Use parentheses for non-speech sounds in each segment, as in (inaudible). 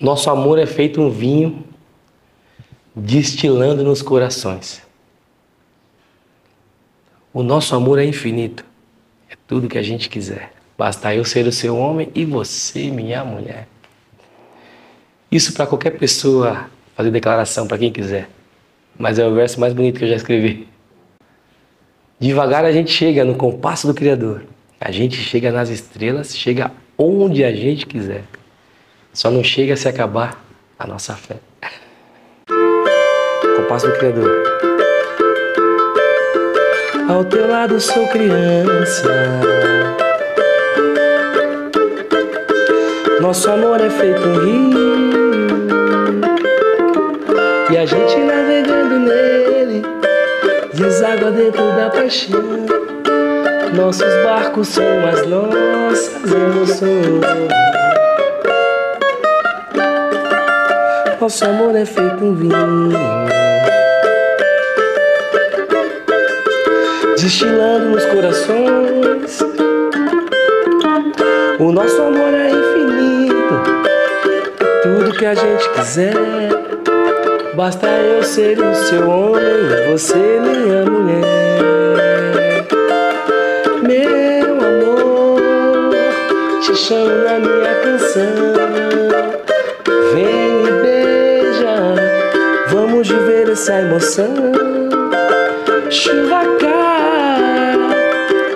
Nosso amor é feito um vinho destilando nos corações. O nosso amor é infinito. É tudo que a gente quiser. Basta eu ser o seu homem e você, minha mulher. Isso para qualquer pessoa fazer declaração, para quem quiser. Mas é o verso mais bonito que eu já escrevi. Devagar a gente chega no compasso do Criador. A gente chega nas estrelas, chega onde a gente quiser. Só não chega se acabar a nossa fé. Compasso do Criador. Ao teu lado sou criança. Nosso amor é feito um rio. E a gente navegando nele, deságua dentro da paixão. Nossos barcos são as nossas emoções. Nosso amor é feito um vinho. Destilando nos corações. O nosso amor é infinito. Tudo que a gente quiser. Basta eu ser o seu homem, você minha mulher. Meu amor, te chamo na minha canção. Essa emoção. Chuva cai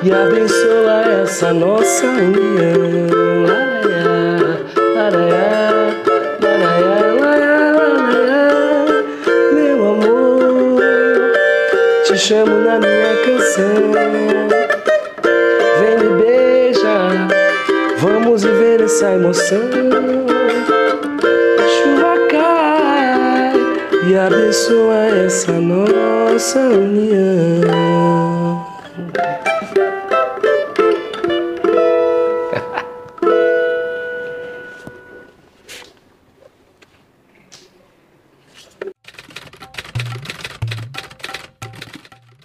e abençoa essa nossa união. Meu amor, te chamo na minha canção. Vem me beija, vamos viver essa emoção. E abençoa essa nossa união.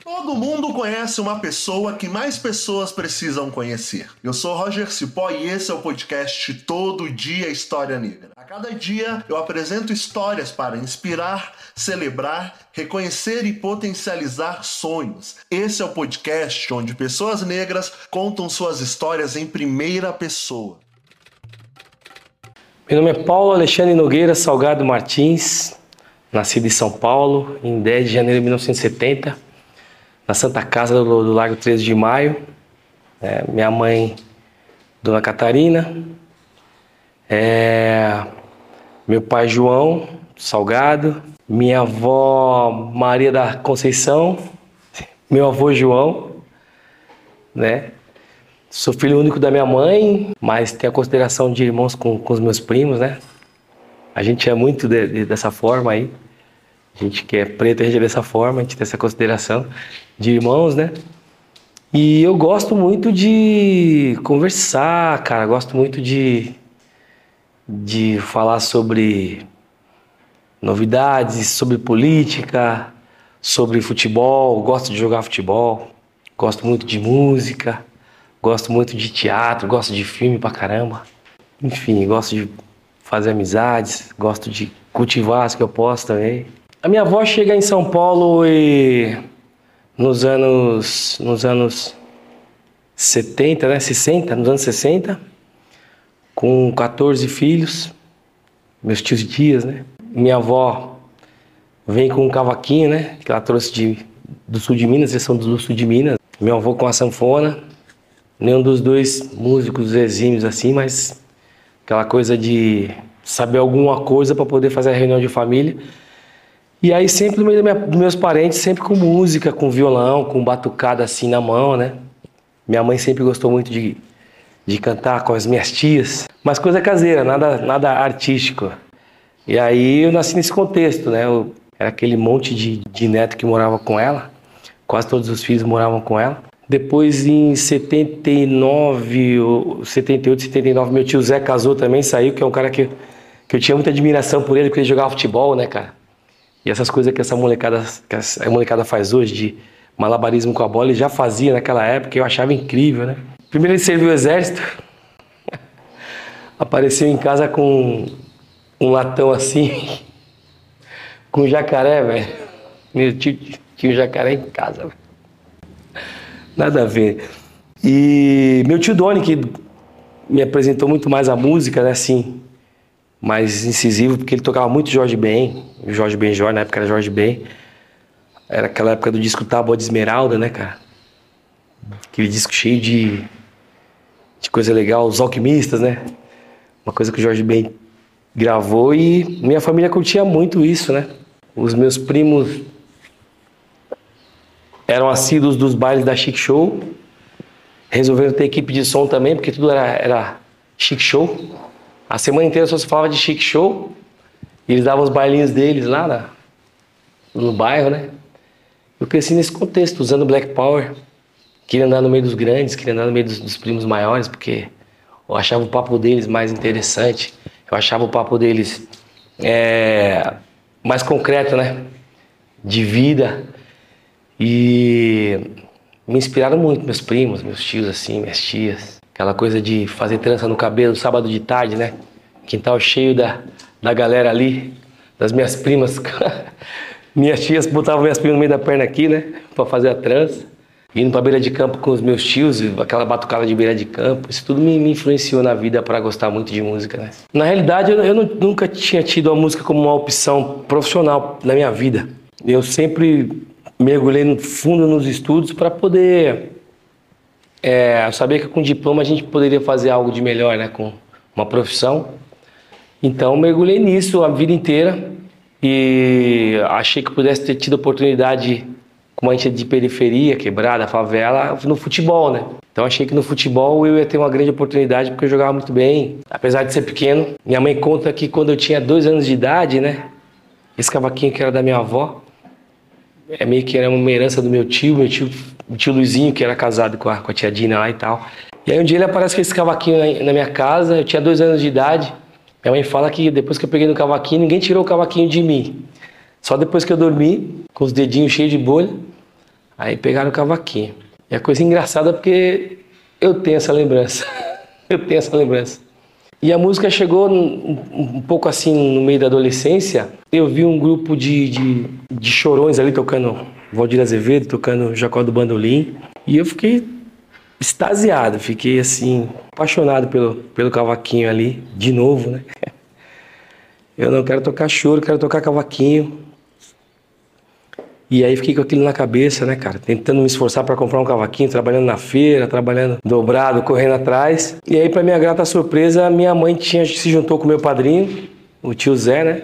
Todo mundo conhece uma pessoa que mais pessoas precisam conhecer. Eu sou Roger Cipó e esse é o podcast Todo Dia História Negra. Cada dia eu apresento histórias para inspirar, celebrar, reconhecer e potencializar sonhos. Esse é o podcast onde pessoas negras contam suas histórias em primeira pessoa. Meu nome é Paulo Alexandre Nogueira Salgado Martins, nascido em São Paulo em 10 de janeiro de 1970, na Santa Casa do, do Largo 13 de Maio. É, minha mãe, Dona Catarina, é, meu pai João Salgado, minha avó Maria da Conceição, meu avô João, né? Sou filho único da minha mãe, mas tenho a consideração de irmãos com, com os meus primos, né? A gente é muito de, de, dessa forma aí. A gente que é preto, a gente é dessa forma, a gente tem essa consideração de irmãos, né? E eu gosto muito de conversar, cara. Gosto muito de, de falar sobre novidades, sobre política, sobre futebol. Gosto de jogar futebol. Gosto muito de música. Gosto muito de teatro. Gosto de filme pra caramba. Enfim, gosto de fazer amizades. Gosto de cultivar as que eu posso também. A minha avó chega em São Paulo e nos anos nos anos 70, né, 60, nos anos 60, com 14 filhos, meus tios tias, né? Minha avó vem com um cavaquinho, né, que ela trouxe de, do sul de Minas, eles são do sul de Minas. Meu avô com a sanfona, nenhum dos dois músicos exímios assim, mas aquela coisa de saber alguma coisa para poder fazer a reunião de família. E aí sempre no meio minha, dos meus parentes, sempre com música, com violão, com batucada assim na mão, né? Minha mãe sempre gostou muito de, de cantar com as minhas tias, mas coisa caseira, nada, nada artístico. E aí eu nasci nesse contexto, né? Eu, era aquele monte de, de neto que morava com ela, quase todos os filhos moravam com ela. Depois, em 79, 78, 79, meu tio Zé casou também, saiu, que é um cara que, que eu tinha muita admiração por ele, porque ele jogava futebol, né, cara? E essas coisas que essa molecada, que a molecada faz hoje, de malabarismo com a bola, ele já fazia naquela época eu achava incrível, né? Primeiro ele serviu o exército, apareceu em casa com um latão assim, (laughs) com jacaré, velho. Meu tio tinha um jacaré em casa, velho. Nada a ver. E meu tio Doni, que me apresentou muito mais a música, né, assim, mais incisivo, porque ele tocava muito Jorge Ben, Jorge Ben Jorge, na época era Jorge Ben. Era aquela época do disco Tábua de Esmeralda, né, cara? Aquele disco cheio de, de coisa legal, os alquimistas, né? Uma coisa que o Jorge Ben gravou e minha família curtia muito isso, né? Os meus primos eram assíduos dos bailes da Chic Show, resolveram ter equipe de som também, porque tudo era, era Chic Show. A semana inteira só se falava de Chic Show, e eles davam os bailinhos deles lá na, no bairro, né? Eu cresci nesse contexto, usando Black Power. Queria andar no meio dos grandes, queria andar no meio dos, dos primos maiores, porque eu achava o papo deles mais interessante. Eu achava o papo deles é, mais concreto, né? De vida. E me inspiraram muito meus primos, meus tios, assim, minhas tias. Aquela coisa de fazer trança no cabelo sábado de tarde, né? Quintal cheio da, da galera ali, das minhas primas. (laughs) minhas tias botavam minhas primas no meio da perna aqui, né? Pra fazer a trança. Indo pra beira de campo com os meus tios, aquela batucada de beira de campo. Isso tudo me, me influenciou na vida para gostar muito de música, né? Na realidade, eu, eu não, nunca tinha tido a música como uma opção profissional na minha vida. Eu sempre mergulhei no fundo nos estudos para poder é, saber que com diploma a gente poderia fazer algo de melhor, né? Com uma profissão. Então mergulhei nisso a vida inteira e achei que pudesse ter tido oportunidade como a gente é de periferia, quebrada, favela, no futebol, né? Então achei que no futebol eu ia ter uma grande oportunidade porque eu jogava muito bem, apesar de ser pequeno. Minha mãe conta que quando eu tinha dois anos de idade, né? Esse cavaquinho que era da minha avó, é meio que era uma herança do meu tio, meu tio, meu tio Luizinho, que era casado com a, com a tia Dina lá e tal. E aí um dia ele aparece com esse cavaquinho na, minha casa, eu tinha dois anos de idade. Minha mãe fala que depois que eu peguei no cavaquinho, ninguém tirou o cavaquinho de mim. Só depois que eu dormi, com os dedinhos cheios de bolha, aí pegaram o cavaquinho. E a coisa engraçada é porque eu tenho essa lembrança. (laughs) eu tenho essa lembrança. E a música chegou um, um, pouco assim no meio da adolescência. Eu vi um grupo de, de, de chorões ali tocando Valdir Azevedo, tocando Jacó do Bandolim. E eu fiquei extasiado, fiquei assim, apaixonado pelo, pelo cavaquinho ali, de novo, né? (laughs) Eu não quero tocar choro, quero tocar cavaquinho. E aí fiquei com aquilo na cabeça, né, cara? Tentando me esforçar para comprar um cavaquinho, trabalhando na feira, trabalhando dobrado, correndo atrás. E aí, para minha grata surpresa, minha mãe tinha se juntou com meu padrinho, o tio Zé, né?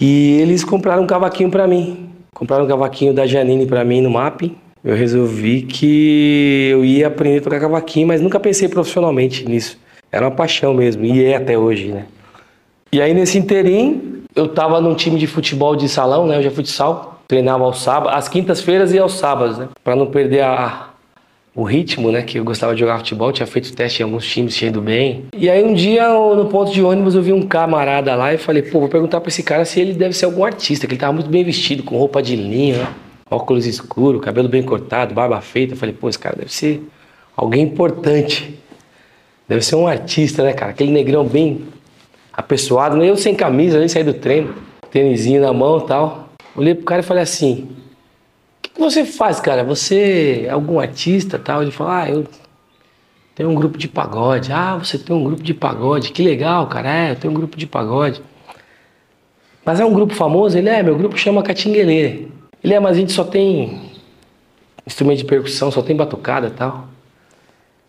E eles compraram um cavaquinho para mim. Compraram um cavaquinho da Janine para mim no MAP. Eu resolvi que eu ia aprender a tocar cavaquinho, mas nunca pensei profissionalmente nisso. Era uma paixão mesmo, e é até hoje, né? E aí, nesse interim, eu tava num time de futebol de salão, né? Eu já futsal treinava aos sábados, às quintas-feiras e aos sábados, né? Para não perder a, o ritmo, né? Que eu gostava de jogar futebol, tinha feito teste em alguns times, tinha ido bem. E aí um dia no ponto de ônibus eu vi um camarada lá e falei, pô, vou perguntar para esse cara se ele deve ser algum artista, que ele tava muito bem vestido, com roupa de linho, né? óculos escuros, cabelo bem cortado, barba feita. Eu falei, pô, esse cara deve ser alguém importante. Deve ser um artista, né, cara? Aquele negrão bem apessoado, né? Eu sem camisa, nem saí do treino, tênisinho na mão e tal. Olhei pro cara e falei assim: O que, que você faz, cara? Você é algum artista tal? Ele falou: Ah, eu tenho um grupo de pagode. Ah, você tem um grupo de pagode. Que legal, cara. É, eu tenho um grupo de pagode. Mas é um grupo famoso? Ele é, meu grupo chama Catinguelê. Ele é, mas a gente só tem instrumento de percussão, só tem batucada e tal.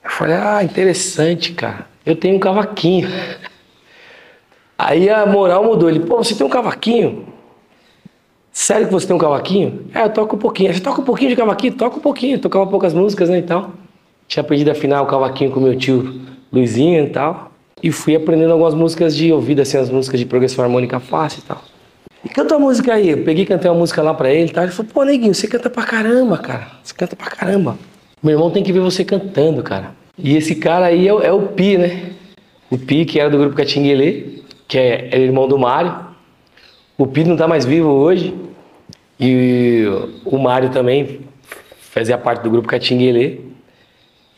Eu falei, ah, interessante, cara. Eu tenho um cavaquinho. (laughs) Aí a moral mudou. Ele, pô, você tem um cavaquinho? Sério que você tem um cavaquinho? É, eu toco um pouquinho. Você toca um pouquinho de cavaquinho? Toca um pouquinho. tocava poucas músicas, né, e tal. Tinha aprendido a afinar o cavaquinho com meu tio Luizinho e tal. E fui aprendendo algumas músicas de ouvido, assim, as músicas de progressão harmônica fácil e tal. E canta uma música aí. Eu peguei e cantei uma música lá pra ele e tal. Ele falou, pô, neguinho, você canta pra caramba, cara. Você canta pra caramba. Meu irmão tem que ver você cantando, cara. E esse cara aí é, é o Pi, né? O Pi, que era do grupo Catinguelê, que é, é irmão do Mário. O Pi não tá mais vivo hoje. E o Mário também fazia parte do grupo Catinguelê.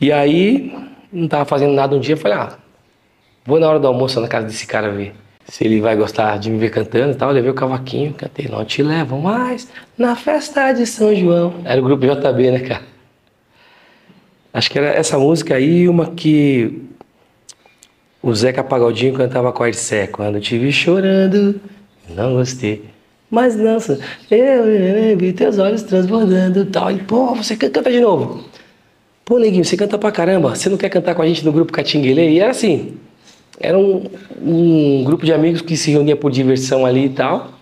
E aí, não tava fazendo nada um dia, eu falei, ah, vou na hora do almoço na casa desse cara ver se ele vai gostar de me ver cantando e tal. Eu levei o cavaquinho, cantei Não Te Levo Mais na festa de São João. Era o grupo JB, né, cara? Acho que era essa música aí uma que o Zeca Pagodinho cantava com a Arcé. Quando te vi chorando, não gostei. Mas não, eu vi teus olhos transbordando tal. E, pô, você canta de novo. Pô, neguinho, você canta pra caramba. Você não quer cantar com a gente no grupo Catinguele? E era assim. Era um, um grupo de amigos que se reunia por diversão ali e tal.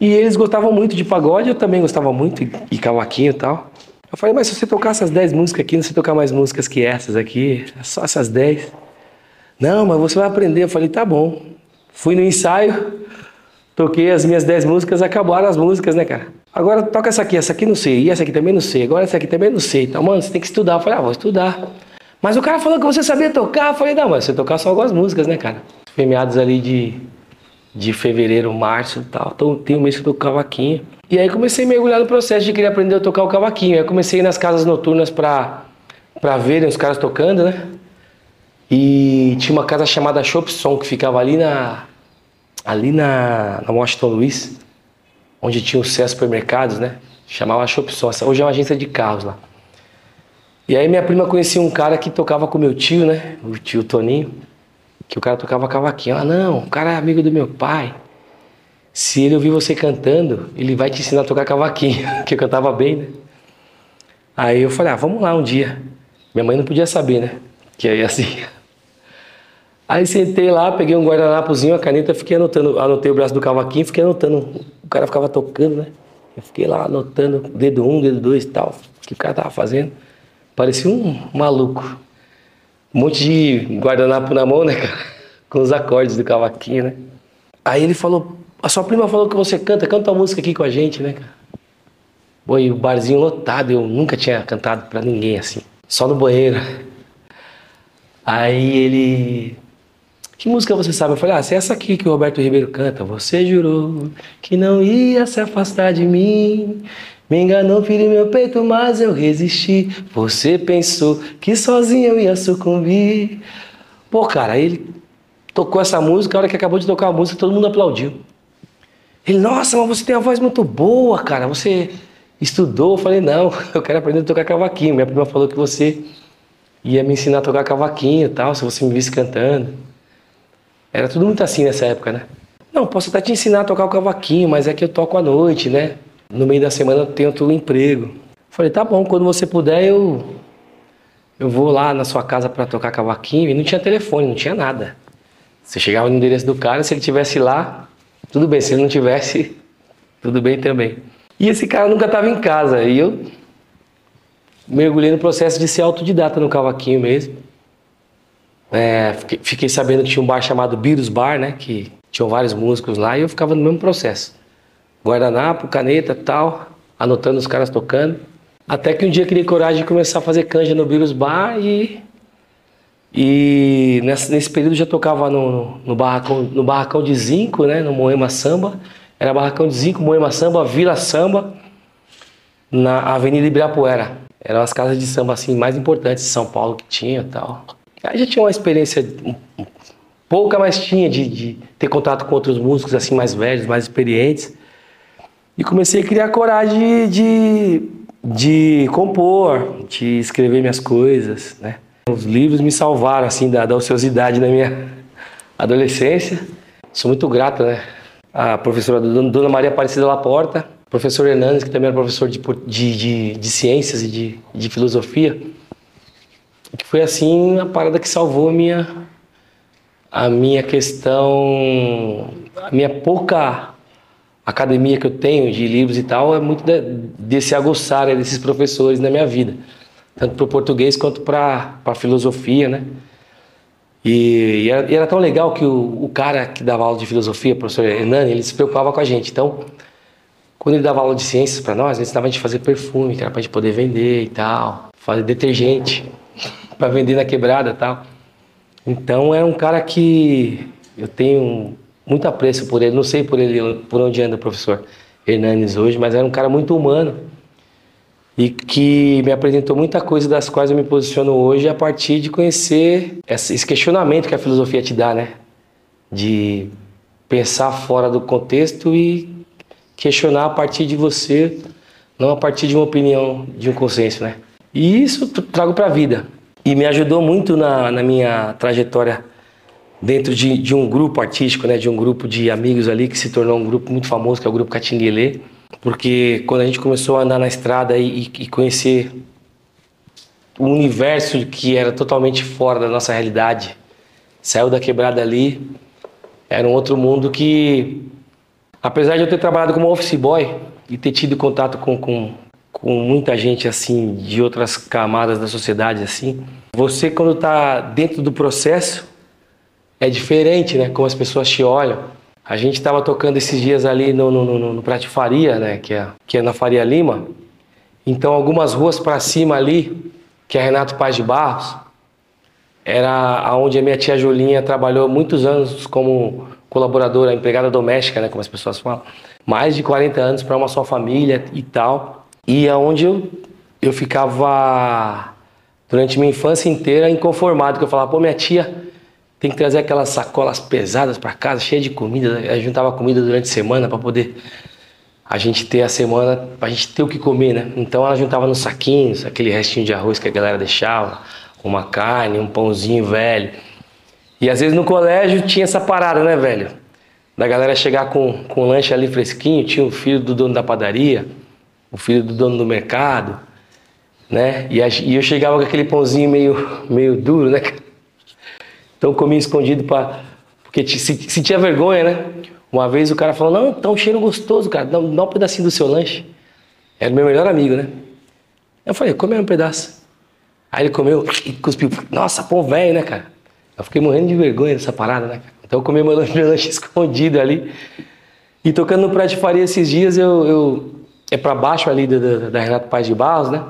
E eles gostavam muito de pagode, eu também gostava muito, e cavaquinho e tal. Eu falei, mas se você tocar essas 10 músicas aqui, não você tocar mais músicas que essas aqui, é só essas 10. Não, mas você vai aprender. Eu falei, tá bom. Fui no ensaio, toquei as minhas 10 músicas, acabaram as músicas, né, cara? Agora toca essa aqui, essa aqui não sei, e essa aqui também não sei, agora essa aqui também não sei. Então, mano, você tem que estudar. Eu falei, ah, vou estudar. Mas o cara falou que você sabia tocar. Eu falei, não, mas você tocar só algumas músicas, né, cara? Foi meados ali de, de fevereiro, março e tal. Então, tem um mês que eu toco cavaquinho. E aí comecei a mergulhar no processo de querer aprender a tocar o cavaquinho. Aí comecei nas casas noturnas pra, pra verem os caras tocando, né? E tinha uma casa chamada Shop Som que ficava ali na ali na, na Washington Luiz, onde tinha os Cés supermercados, né? Chamava Shop Som. Hoje é uma agência de carros lá. E aí minha prima conhecia um cara que tocava com meu tio, né? O tio Toninho, que o cara tocava cavaquinho. Ah, não, o cara é amigo do meu pai. Se ele ouvir você cantando, ele vai te ensinar a tocar cavaquinho, (laughs) que eu cantava bem, né? Aí eu falei, ah, vamos lá um dia. Minha mãe não podia saber, né? Que aí assim. Aí sentei lá, peguei um guardanapozinho, a caneta, fiquei anotando, anotei o braço do cavaquinho, fiquei anotando. O cara ficava tocando, né? Eu fiquei lá anotando dedo um, dedo dois e tal, o que o cara tava fazendo. Parecia um maluco. Um monte de guardanapo na mão, né, (laughs) cara? Com os acordes do cavaquinho, né? Aí ele falou, a sua prima falou que você canta, canta uma música aqui com a gente, né, cara? Pô, e o barzinho lotado, eu nunca tinha cantado pra ninguém assim, só no banheiro. Aí ele que música você sabe? Eu falei, ah, se é essa aqui que o Roberto Ribeiro canta. Você jurou que não ia se afastar de mim. Me enganou, feriu meu peito, mas eu resisti. Você pensou que sozinho eu ia sucumbir. Pô, cara, ele tocou essa música, a hora que acabou de tocar a música, todo mundo aplaudiu. Ele, nossa, mas você tem uma voz muito boa, cara. Você estudou? Eu falei, não, (laughs) eu quero aprender a tocar cavaquinho. Minha prima falou que você ia me ensinar a tocar cavaquinho e tal, se você me visse cantando. Era tudo muito assim nessa época, né? Não, posso até te ensinar a tocar o cavaquinho, mas é que eu toco à noite, né? No meio da semana eu tento um emprego. Falei, tá bom, quando você puder eu eu vou lá na sua casa para tocar cavaquinho e não tinha telefone, não tinha nada. Você chegava no endereço do cara, se ele tivesse lá, tudo bem, se ele não tivesse, (laughs) tudo bem também. E esse cara nunca estava em casa e eu mergulhei no processo de ser autodidata no cavaquinho mesmo. É, fiquei, sabendo que tinha um bar chamado Birus Bar, né? Que tinham vários músicos lá e eu ficava no mesmo processo. Guardanapo, caneta tal, anotando os caras tocando. Até que um dia criei coragem de começar a fazer canja no Birus Bar e. E nesse, período já tocava no, no, barracão, no barracão de Zinco, né? No Moema Samba. Era barracão de Zinco, Moema Samba, Vila Samba, na Avenida Ibirapuera. Eram as casas de samba assim mais importantes de São Paulo que tinha tal. Aí já tinha uma experiência pouca, mas tinha de, de, ter contato com outros músicos assim mais velhos, mais experientes. E comecei a criar coragem de, de, de compor, de escrever minhas coisas, né? Os livros me salvaram assim da, da ociosidade na minha (laughs) adolescência. Sou muito grato, né? A professora Dona Maria Aparecida Laporta, professor Hernandes, que também era professor de, de, de, de ciências e de, de filosofia que foi assim a parada que salvou a minha a minha questão, a minha pouca academia que eu tenho de livros e tal é muito de, desse aguçar desses professores na minha vida, tanto para o português quanto para a filosofia, né? E, e, era, e, era, tão legal que o, o, cara que dava aula de filosofia, o professor Hernani, ele se preocupava com a gente. Então, quando ele dava aula de ciências para nós, ele ensinava a gente fazer perfume, que era para a gente poder vender e tal, fazer detergente para vender na quebrada tal. Então era um cara que eu tenho muito apreço por ele. Não sei por ele por onde anda o professor Hernanes hoje, mas era um cara muito humano e que me apresentou muita coisa das quais eu me posiciono hoje a partir de conhecer esse questionamento que a filosofia te dá, né? De pensar fora do contexto e questionar a partir de você, não a partir de uma opinião, de um consenso, né? E isso trago para a vida. E me ajudou muito na, na minha trajetória dentro de, de, um grupo artístico, né? De um grupo de amigos ali que se tornou um grupo muito famoso, que é o Grupo Catinguelê. Porque quando a gente começou a andar na estrada e, e conhecer o universo que era totalmente fora da nossa realidade, saiu da quebrada ali, era um outro mundo que, apesar de eu ter trabalhado como office boy e ter tido contato com, com, com muita gente assim de outras camadas da sociedade assim, você quando está dentro do processo é diferente, né? Como as pessoas te olham. A gente estava tocando esses dias ali no, no, no, no né? Que é, que é na Faria Lima. Então, algumas ruas para cima ali, que é Renato Paz de Barros, era onde a minha tia Julinha trabalhou muitos anos como colaboradora, empregada doméstica, né? Como as pessoas falam. Mais de 40 anos para uma só família e tal. E aonde eu, eu ficava durante minha infância inteira inconformado, que eu falava, pô, minha tia tem que trazer aquelas sacolas pesadas para casa, cheia de comida. Gente juntava comida durante a semana para poder a gente ter a semana, para a gente ter o que comer, né? Então ela juntava nos saquinhos, aquele restinho de arroz que a galera deixava, uma carne, um pãozinho velho. E às vezes no colégio tinha essa parada, né, velho? Da galera chegar com, com um lanche ali fresquinho, tinha o filho do dono da padaria, o filho do dono do mercado, né? E, eu chegava com aquele pãozinho meio, meio duro, né? (laughs) Então comia escondido para porque sentia vergonha, né? Uma vez o cara falou: Não, tá um cheiro gostoso, cara, dá, um pedacinho do seu lanche. Era meu melhor amigo, né? Eu falei: Come um pedaço. Aí ele comeu e cuspiu. Nossa, pão velho, né, cara? Eu fiquei morrendo de vergonha dessa parada, né, cara? Então eu comi meu (laughs) lanche, meu lanche escondido ali. E tocando no Praia de Faria esses dias, eu, eu é para baixo ali da, da, da Renato Paz de Barros, né?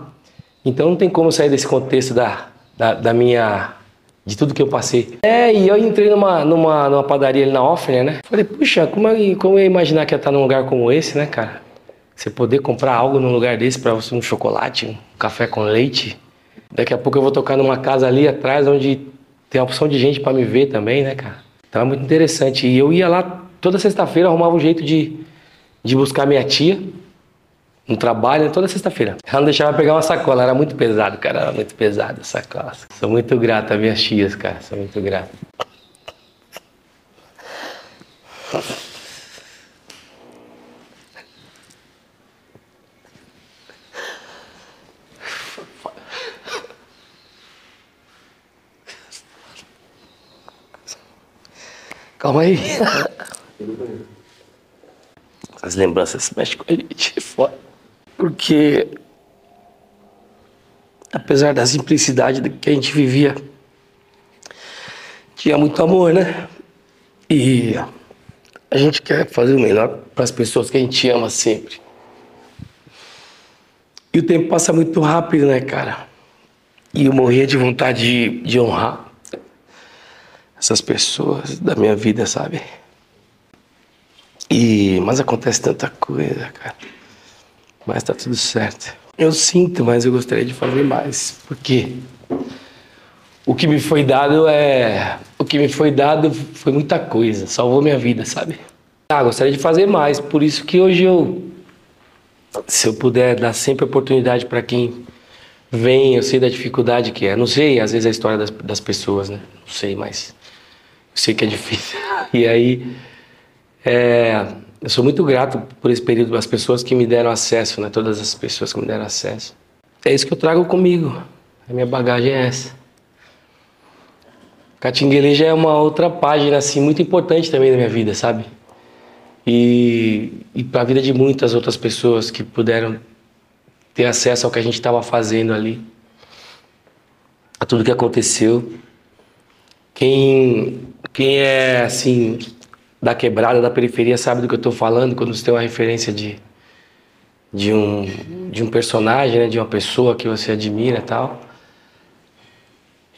Então não tem como sair desse contexto da, da, da minha de tudo que eu passei. É, e eu entrei numa, numa, numa padaria ali na Offner, né? Falei, puxa, como eu, como eu ia imaginar que ia estar num lugar como esse, né, cara? Você poder comprar algo num lugar desse para você, um chocolate, um café com leite. Daqui a pouco eu vou tocar numa casa ali atrás onde tem a opção de gente para me ver também, né, cara? Então é muito interessante. E eu ia lá toda sexta-feira, arrumava um jeito de, de buscar minha tia no trabalho toda sexta-feira. Ela não deixava pegar uma sacola, era muito pesado, cara, era muito pesado a sacola. Sou muito grato às minhas tias, cara, sou muito grato. Calma aí. As lembranças mexem com a gente. Porque, apesar da simplicidade que a gente vivia, tinha muito amor, né? E a gente quer fazer o melhor para as pessoas que a gente ama sempre. E o tempo passa muito rápido, né, cara? E eu morria de vontade de, de honrar essas pessoas da minha vida, sabe? E mas acontece tanta coisa, cara. Mas tá tudo certo. Eu sinto, mas eu gostaria de fazer mais. Porque o que me foi dado é. O que me foi dado foi muita coisa. Salvou minha vida, sabe? Ah, gostaria de fazer mais. Por isso que hoje eu. Se eu puder dar sempre oportunidade para quem vem, eu sei da dificuldade que é. Não sei, às vezes, a história das, das pessoas, né? Não sei, mas. Eu sei que é difícil. (laughs) E aí. É, eu sou muito grato por esse período, as pessoas que me deram acesso, né? Todas as pessoas que me deram acesso. É isso que eu trago comigo. A minha bagagem é essa. Catinguele já é uma outra página, assim, muito importante também na minha vida, sabe? E, e para a vida de muitas outras pessoas que puderam ter acesso ao que a gente estava fazendo ali, a tudo que aconteceu. Quem, quem é, assim, da quebrada, da periferia, sabe do que eu estou falando quando você tem uma referência de, de, um, de um personagem, né, de uma pessoa que você admira e tal.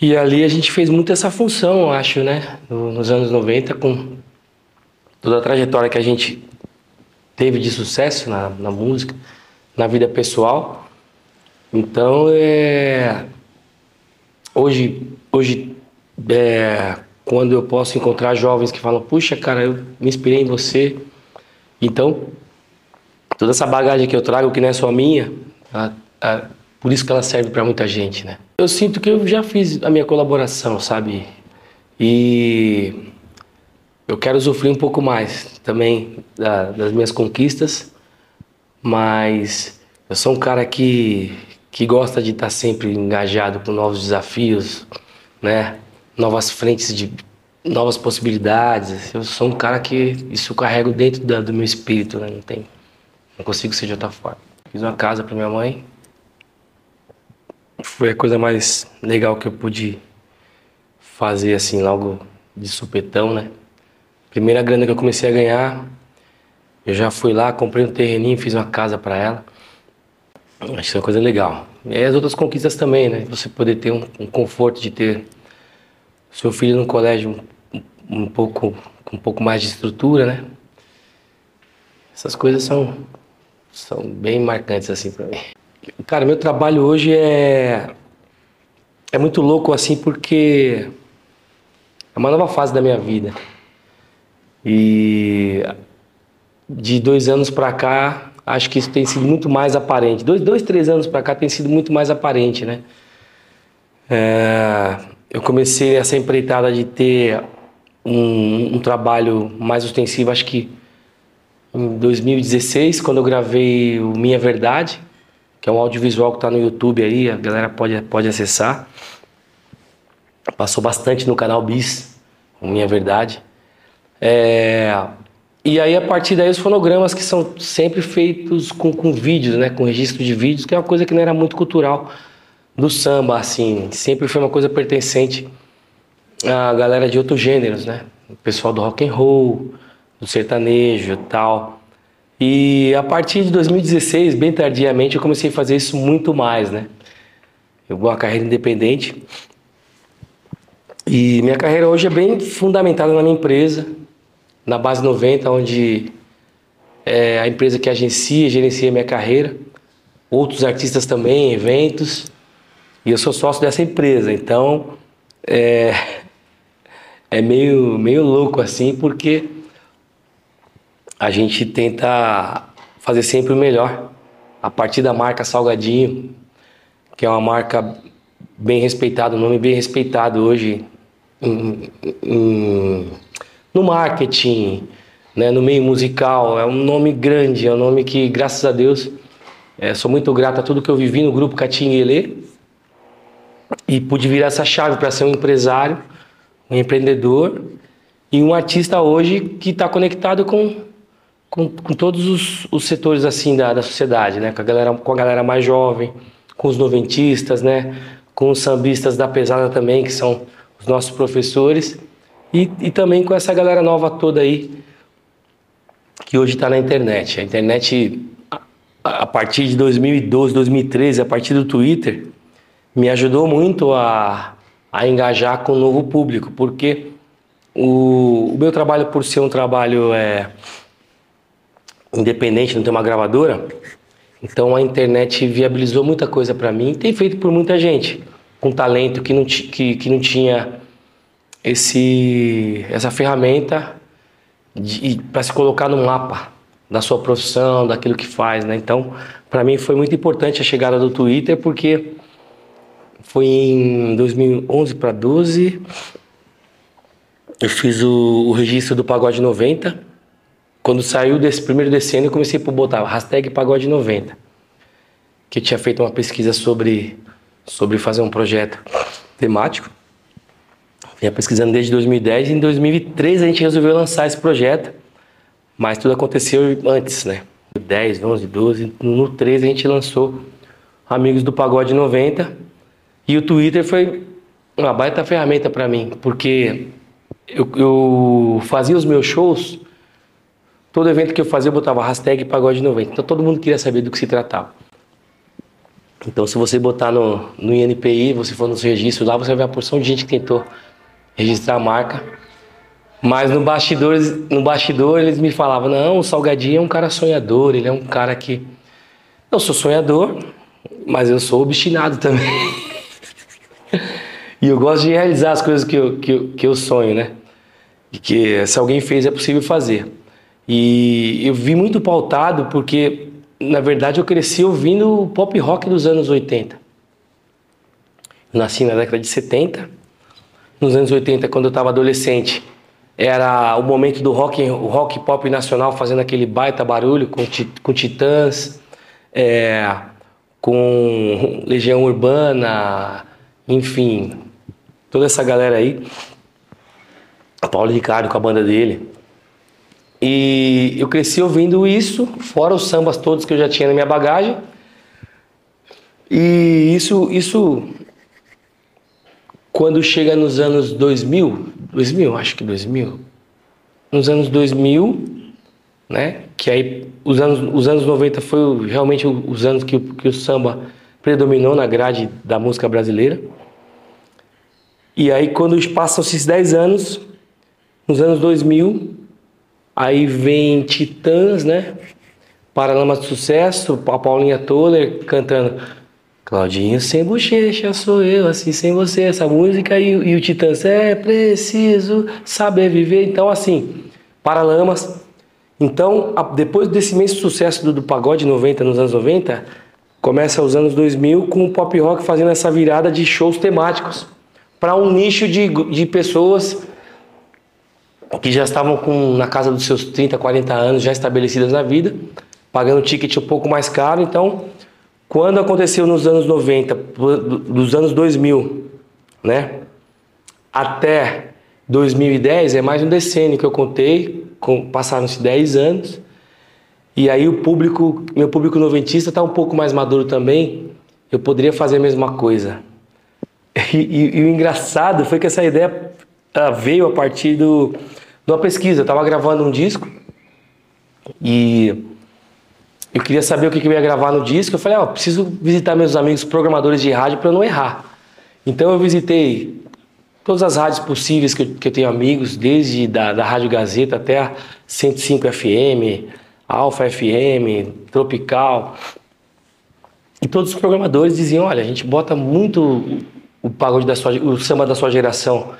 E ali a gente fez muito essa função, eu acho, né, nos anos 90, com toda a trajetória que a gente teve de sucesso na, na música, na vida pessoal. Então, é, hoje, hoje é, quando eu posso encontrar jovens que falam, puxa, cara, eu me inspirei em você. Então, toda essa bagagem que eu trago, que não é só minha, por isso que ela serve para muita gente, né? Eu sinto que eu já fiz a minha colaboração, sabe? E eu quero usufruir um pouco mais também da, das minhas conquistas, mas eu sou um cara que, que gosta de estar sempre engajado com novos desafios, né? Novas frentes de novas possibilidades. Eu sou um cara que isso eu carrego dentro da, do meu espírito, né? Não tem, não consigo ser de outra forma. Fiz uma casa para minha mãe. Foi a coisa mais legal que eu pude fazer assim logo de supetão, né? Primeira grana que eu comecei a ganhar, eu já fui lá, comprei um terreninho, fiz uma casa para ela. Acho que é uma coisa legal. E as outras conquistas também, né? Você poder ter um, um conforto de ter seu filho no colégio um, um, pouco com um pouco mais de estrutura, né? Essas coisas são são bem marcantes assim para mim. Cara, meu trabalho hoje é é muito louco assim porque é uma nova fase da minha vida. E de dois anos para cá, acho que isso tem sido muito mais aparente. Dois, dois três anos para cá tem sido muito mais aparente, né? É, eu comecei essa empreitada de ter um, um, trabalho mais ostensivo, acho que em 2016, quando eu gravei o Minha Verdade, que é um audiovisual que está no YouTube aí, a galera pode, pode acessar. Passou bastante no canal Bis, o Minha Verdade. É, e aí, a partir daí, os fonogramas que são sempre feitos com, com vídeos, né? Com registro de vídeos, que é uma coisa que não era muito cultural do samba, assim. Sempre foi uma coisa pertencente à galera de outros gêneros, né? O pessoal do rock and roll, do sertanejo e tal. E a partir de 2016, bem tardiamente, eu comecei a fazer isso muito mais, né? Eu vou uma carreira independente. E minha carreira hoje é bem fundamentada na minha empresa, na Base 90, onde é a empresa que agencia, gerencia minha carreira. Outros artistas também, eventos. E eu sou sócio dessa empresa, então é, é meio, meio louco assim, porque a gente tenta fazer sempre o melhor. A partir da marca Salgadinho, que é uma marca bem respeitada, um nome bem respeitado hoje em, em no marketing, né, no meio musical. É um nome grande, é um nome que, graças a Deus, é, sou muito grato a tudo que eu vivi no grupo Catinguelê e pude virar essa chave para ser um empresário, um empreendedor e um artista hoje que está conectado com, com, com todos os, os, setores assim da, da sociedade, né? com, a galera, com a galera mais jovem, com os noventistas, né? com os sambistas da pesada também, que são os nossos professores e, e também com essa galera nova toda aí que hoje está na internet. A internet, a, a partir de 2012, 2013, a partir do Twitter, me ajudou muito a, a engajar com o novo público, porque o, o meu trabalho, por ser um trabalho é, independente, não ter uma gravadora, então a internet viabilizou muita coisa para mim e tem feito por muita gente com talento que não, que, que não tinha esse, essa ferramenta para se colocar no mapa da sua profissão, daquilo que faz, né? Então, para mim foi muito importante a chegada do Twitter porque foi em 2011 para 12 eu fiz o, o, registro do Pagode 90. Quando saiu desse primeiro decênio, eu comecei por botar hashtag Pagode 90. Que eu tinha feito uma pesquisa sobre, sobre fazer um projeto temático. Vinha pesquisando desde 2010 e em 2013 a gente resolveu lançar esse projeto, mas tudo aconteceu antes, né? 10, 11, 12, no 13 a gente lançou Amigos do Pagode 90 e o Twitter foi uma baita ferramenta para mim, porque eu, eu, fazia os meus shows, todo evento que eu fazia eu botava hashtag Pagode 90, então todo mundo queria saber do que se tratava. Então se você botar no, no INPI, você for nos registros lá, você vai ver a porção de gente que tentou registrar a marca. Mas no bastidor, no bastidor eles me falavam, não, o Salgadinho é um cara sonhador, ele é um cara que... Eu sou sonhador, mas eu sou obstinado também. (laughs) E eu gosto de realizar as coisas que eu, que eu, que eu sonho, né? E que se alguém fez é possível fazer. E eu vi muito pautado porque, na verdade, eu cresci ouvindo o pop rock dos anos 80. Eu nasci na década de 70. Nos anos 80, quando eu estava adolescente, era o momento do rock, rock pop nacional fazendo aquele baita barulho com, com Titãs, é, com Legião Urbana, enfim, toda essa galera aí. Paulo Ricardo com a banda dele. E eu cresci ouvindo isso, fora os sambas todos que eu já tinha na minha bagagem. E isso, isso quando chega nos anos 2000, 2000, acho que 2000, nos anos 2000, né? Que aí os anos, os anos 90 foi realmente os anos que, que o samba predominou na grade da música brasileira. E aí quando passam esses 10 anos, nos anos 2000, aí vem Titãs, né? Paralamas de Sucesso, a Paulinha Toller cantando Claudinho sem bochecha, sou eu, assim sem você, essa música e, e o Titãs é preciso saber viver. Então, assim, Paralamas. Então, a, depois desse imenso sucesso do, do pagode 90 nos anos 90, começa os anos 2000 com o pop rock fazendo essa virada de shows temáticos para um nicho de, de pessoas que já estavam com, na casa dos seus 30, 40 anos, já estabelecidas na vida, pagando ticket um pouco mais caro. Então, quando aconteceu nos anos 90, dos anos 2000, né, até 2010, é mais um decênio que eu contei, passaram-se 10 anos, e aí o público, meu público noventista está um pouco mais maduro também, eu poderia fazer a mesma coisa. E, e, e o engraçado foi que essa ideia ah, veio a partir do, de uma pesquisa. Eu estava gravando um disco e eu queria saber o que, eu ia gravar no disco. Eu falei, ó, oh, preciso visitar meus amigos programadores de rádio para eu não errar. Então eu visitei todas as rádios possíveis que eu, que eu tenho amigos, desde da, da Rádio Gazeta até a 105 FM, Alfa FM, Tropical. E todos os programadores diziam, olha, a gente bota muito o pagode da sua, o samba da sua geração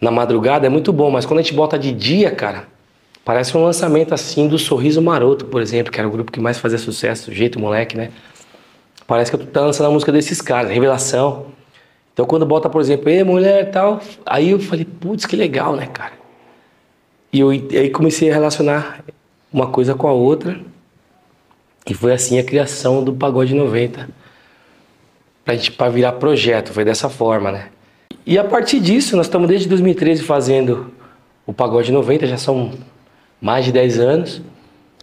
na madrugada, é muito bom, mas quando a gente bota de dia, cara, parece um lançamento assim do Sorriso Maroto, por exemplo, que era o grupo que mais fazia sucesso, Jeito Moleque, né? Parece que eu tô lançando a música desses caras, Revelação. Então quando bota, por exemplo, Ei, mulher tal, aí eu falei, putz, que legal, né, cara? E eu aí comecei a relacionar uma coisa com a outra. E foi assim a criação do Pagode 90 pra gente para virar projeto, foi dessa forma, né? E a partir disso, nós estamos desde 2013 fazendo o Pagode 90, já são mais de 10 anos.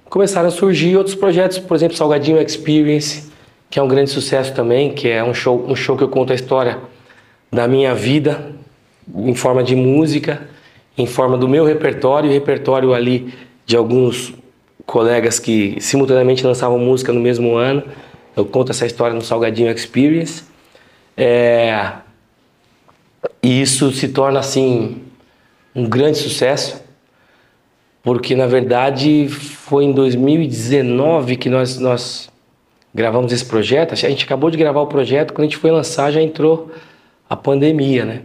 Começaram a surgir outros projetos, por exemplo, Salgadinho Experience, que é um grande sucesso também, que é um show, um show que eu conto a história da minha vida em forma de música, em forma do meu repertório repertório ali de alguns colegas que simultaneamente lançavam música no mesmo ano. Eu conto essa história no Salgadinho Experience. É... E isso se torna assim um grande sucesso, porque na verdade foi em 2019 que nós, nós gravamos esse projeto. A gente acabou de gravar o projeto, quando a gente foi lançar já entrou a pandemia, né?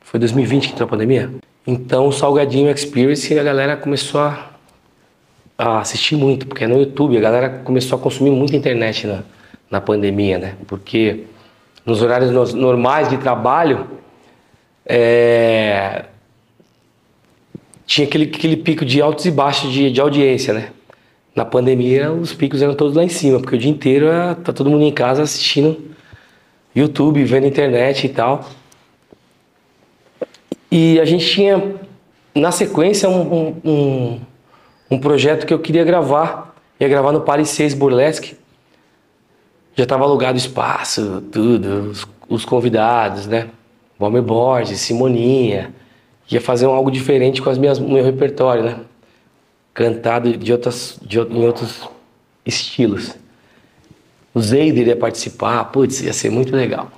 Foi 2020 que entrou a pandemia. Então o Salgadinho Experience a galera começou a, a assistir muito, porque é no YouTube a galera começou a consumir muita internet na, na pandemia, né? Porque nos horários normais de trabalho é, tinha aquele, aquele pico de altos e baixos de, de audiência, né? Na pandemia os picos eram todos lá em cima, porque o dia inteiro era, tá todo mundo em casa assistindo YouTube, vendo internet e tal. E a gente tinha na sequência um, um, um, um projeto que eu queria gravar. Ia gravar no Paris 6 Burlesque já estava alugado o espaço, tudo, os, os convidados, né? Balmer Borges, Simoninha. Ia fazer algo diferente com as minhas, meu repertório, né? Cantado de outras, de, em outros estilos. O Zeider ia participar, putz, ia ser muito legal.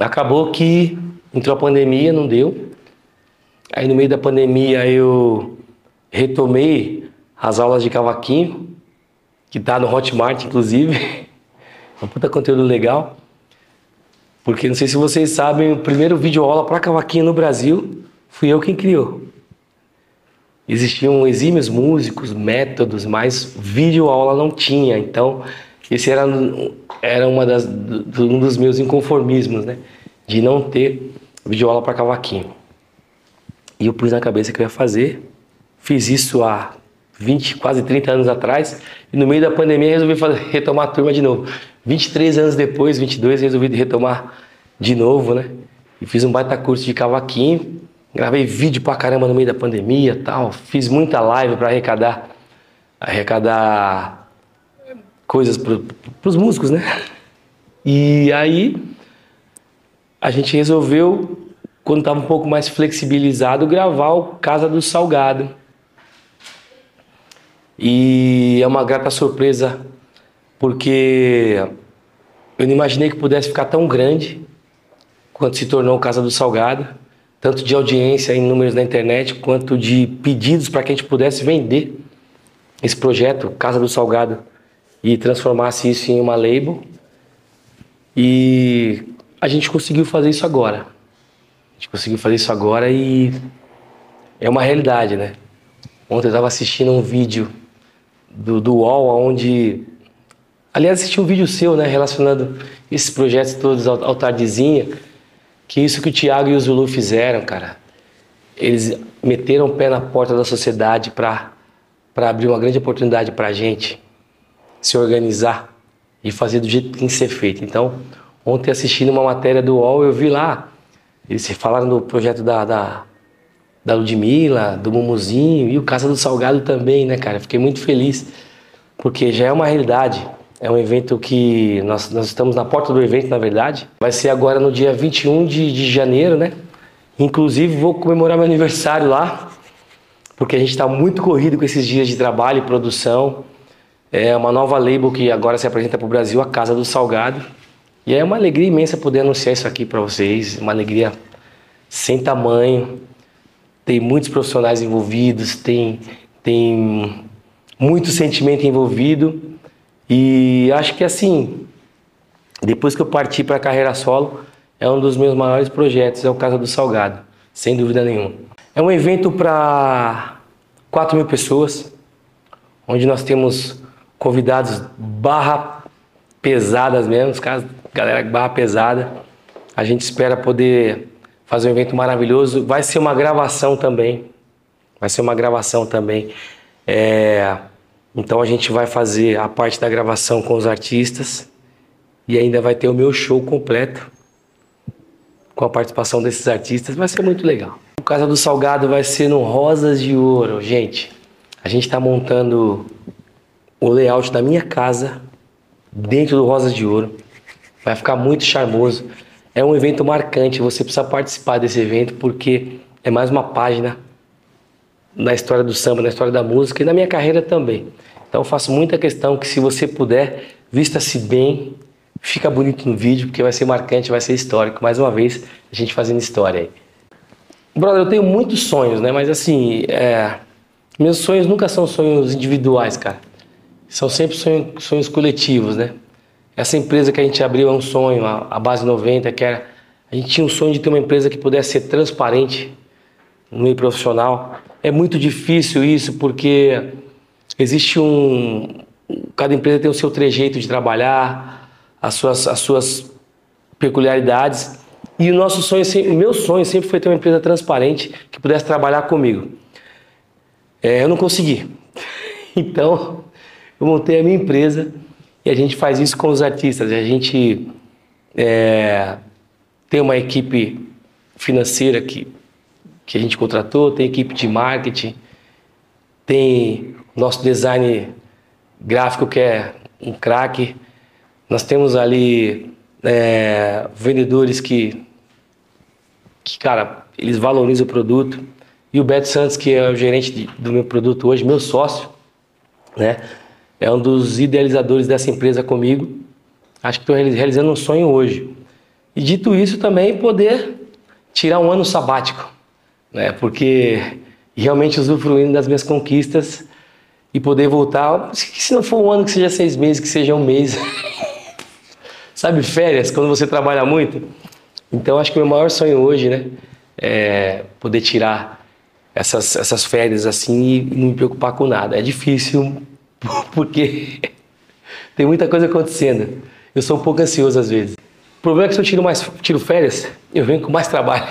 Acabou que entrou a pandemia, não deu. Aí no meio da pandemia eu retomei as aulas de cavaquinho que tá no Hotmart, inclusive. (laughs) um puta conteúdo legal. Porque não sei se vocês sabem, o primeiro vídeo aula para cavaquinho no Brasil fui eu quem criou. Existiam exímios músicos, métodos, mas vídeo aula não tinha. Então, esse era, era uma das, um dos meus inconformismos, né? De não ter vídeo aula para cavaquinho. E eu pus na cabeça que eu ia fazer. Fiz isso há 20, quase 30 anos atrás. E no meio da pandemia resolvi fazer, retomar a turma de novo. 23 anos depois, 22, resolvi retomar de novo, né? E fiz um baita curso de cavaquinho. Gravei vídeo pra caramba no meio da pandemia tal. Fiz muita live para arrecadar, arrecadar coisas para os músicos, né? E aí a gente resolveu, quando estava um pouco mais flexibilizado, gravar o Casa do Salgado. E é uma grata surpresa porque eu não imaginei que pudesse ficar tão grande quanto se tornou Casa do Salgado, tanto de audiência em números na internet, quanto de pedidos para que a gente pudesse vender esse projeto, Casa do Salgado, e transformasse isso em uma label. E a gente conseguiu fazer isso agora. A gente conseguiu fazer isso agora e é uma realidade, né? Ontem eu estava assistindo um vídeo do, do UOL, onde Aliás, assisti um vídeo seu, né, relacionando esses projetos todos ao, ao Tardezinha, que isso que o Thiago e o Zulu fizeram, cara. Eles meteram o pé na porta da sociedade para abrir uma grande oportunidade para a gente se organizar e fazer do jeito que tem que ser feito. Então, ontem assistindo uma matéria do UOL, eu vi lá, eles falaram do projeto da, da, da Ludmilla, do Mumuzinho e o Casa do Salgado também, né, cara? Fiquei muito feliz, porque já é uma realidade é um evento que nós, nós estamos na porta do evento, na verdade. Vai ser agora no dia 21 de, de janeiro, né? Inclusive vou comemorar meu aniversário lá, porque a gente está muito corrido com esses dias de trabalho e produção. É uma nova label que agora se apresenta para o Brasil, a Casa do Salgado. E é uma alegria imensa poder anunciar isso aqui para vocês, uma alegria sem tamanho. Tem muitos profissionais envolvidos, tem, tem muito sentimento envolvido e acho que assim, depois que eu parti para a carreira solo, é um dos meus maiores projetos, é o Casa do Salgado, sem dúvida nenhuma. É um evento para 4 mil pessoas, onde nós temos convidados barra pesadas mesmo, caras, galera barra pesada. A gente espera poder fazer um evento maravilhoso. Vai ser uma gravação também. Vai ser uma gravação também. É, então a gente vai fazer a parte da gravação com os artistas e ainda vai ter o meu show completo com a participação desses artistas. Vai ser muito legal. O Casa do Salgado vai ser no Rosas de Ouro, gente. A gente está montando o layout da minha casa dentro do Rosas de Ouro. Vai ficar muito charmoso. É um evento marcante. Você precisa participar desse evento porque é mais uma página na história do samba, na história da música e na minha carreira também. Então faço muita questão que se você puder, vista-se bem, fica bonito no vídeo, porque vai ser marcante, vai ser histórico. Mais uma vez, a gente fazendo história aí. Brother, eu tenho muitos sonhos, né? Mas assim, é... meus sonhos nunca são sonhos individuais, cara. São sempre sonhos, sonhos coletivos, né? Essa empresa que a gente abriu é um sonho, a Base 90, que era... A gente tinha um sonho de ter uma empresa que pudesse ser transparente no meio profissional. É muito difícil isso, porque Existe um. Cada empresa tem o seu trejeito de trabalhar, as suas, as suas peculiaridades. E o nosso sonho, o meu sonho sempre foi ter uma empresa transparente que pudesse trabalhar comigo. É, eu não consegui. (laughs) Então, eu montei a minha empresa e a gente faz isso com os artistas. A gente é, tem uma equipe financeira que, que a gente contratou, tem equipe de marketing, tem nosso design gráfico que é um craque. Nós temos ali é, vendedores que, que, cara, eles valorizam o produto. E o Beto Santos, que é o gerente de, do meu produto hoje, meu sócio, né? É um dos idealizadores dessa empresa comigo. Acho que estou realizando um sonho hoje. E dito isso, também poder tirar um ano sabático, né? Porque realmente usufruindo das minhas conquistas e poder voltar. Se não for um ano, que seja seis meses, que seja um mês. (laughs) Sabe, férias, quando você trabalha muito? Então, acho que o meu maior sonho hoje, né? É poder tirar essas, essas férias assim e não me preocupar com nada. É difícil, (laughs) porque tem muita coisa acontecendo. Eu sou um pouco ansioso às vezes. O problema é que se eu tiro, mais, tiro férias, eu venho com mais trabalho.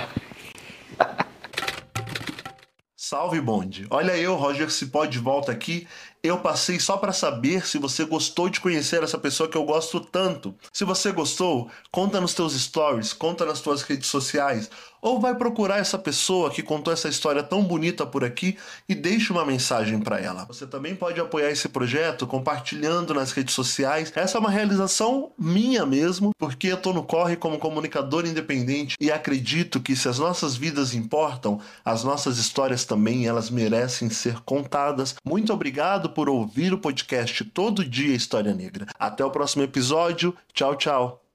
Salve bonde! Olha eu, Roger Cipó, de volta aqui eu passei só para saber se você gostou de conhecer essa pessoa que eu gosto tanto. Se você gostou, conta nos teus stories, conta nas tuas redes sociais, ou vai procurar essa pessoa que contou essa história tão bonita por aqui e deixe uma mensagem para ela. Você também pode apoiar esse projeto compartilhando nas redes sociais. Essa é uma realização minha mesmo, porque eu tô no corre como comunicador independente e acredito que se as nossas vidas importam, as nossas histórias também elas merecem ser contadas. Muito obrigado obrigado por ouvir o podcast Todo Dia História Negra. Até o próximo episódio. Tchau, tchau.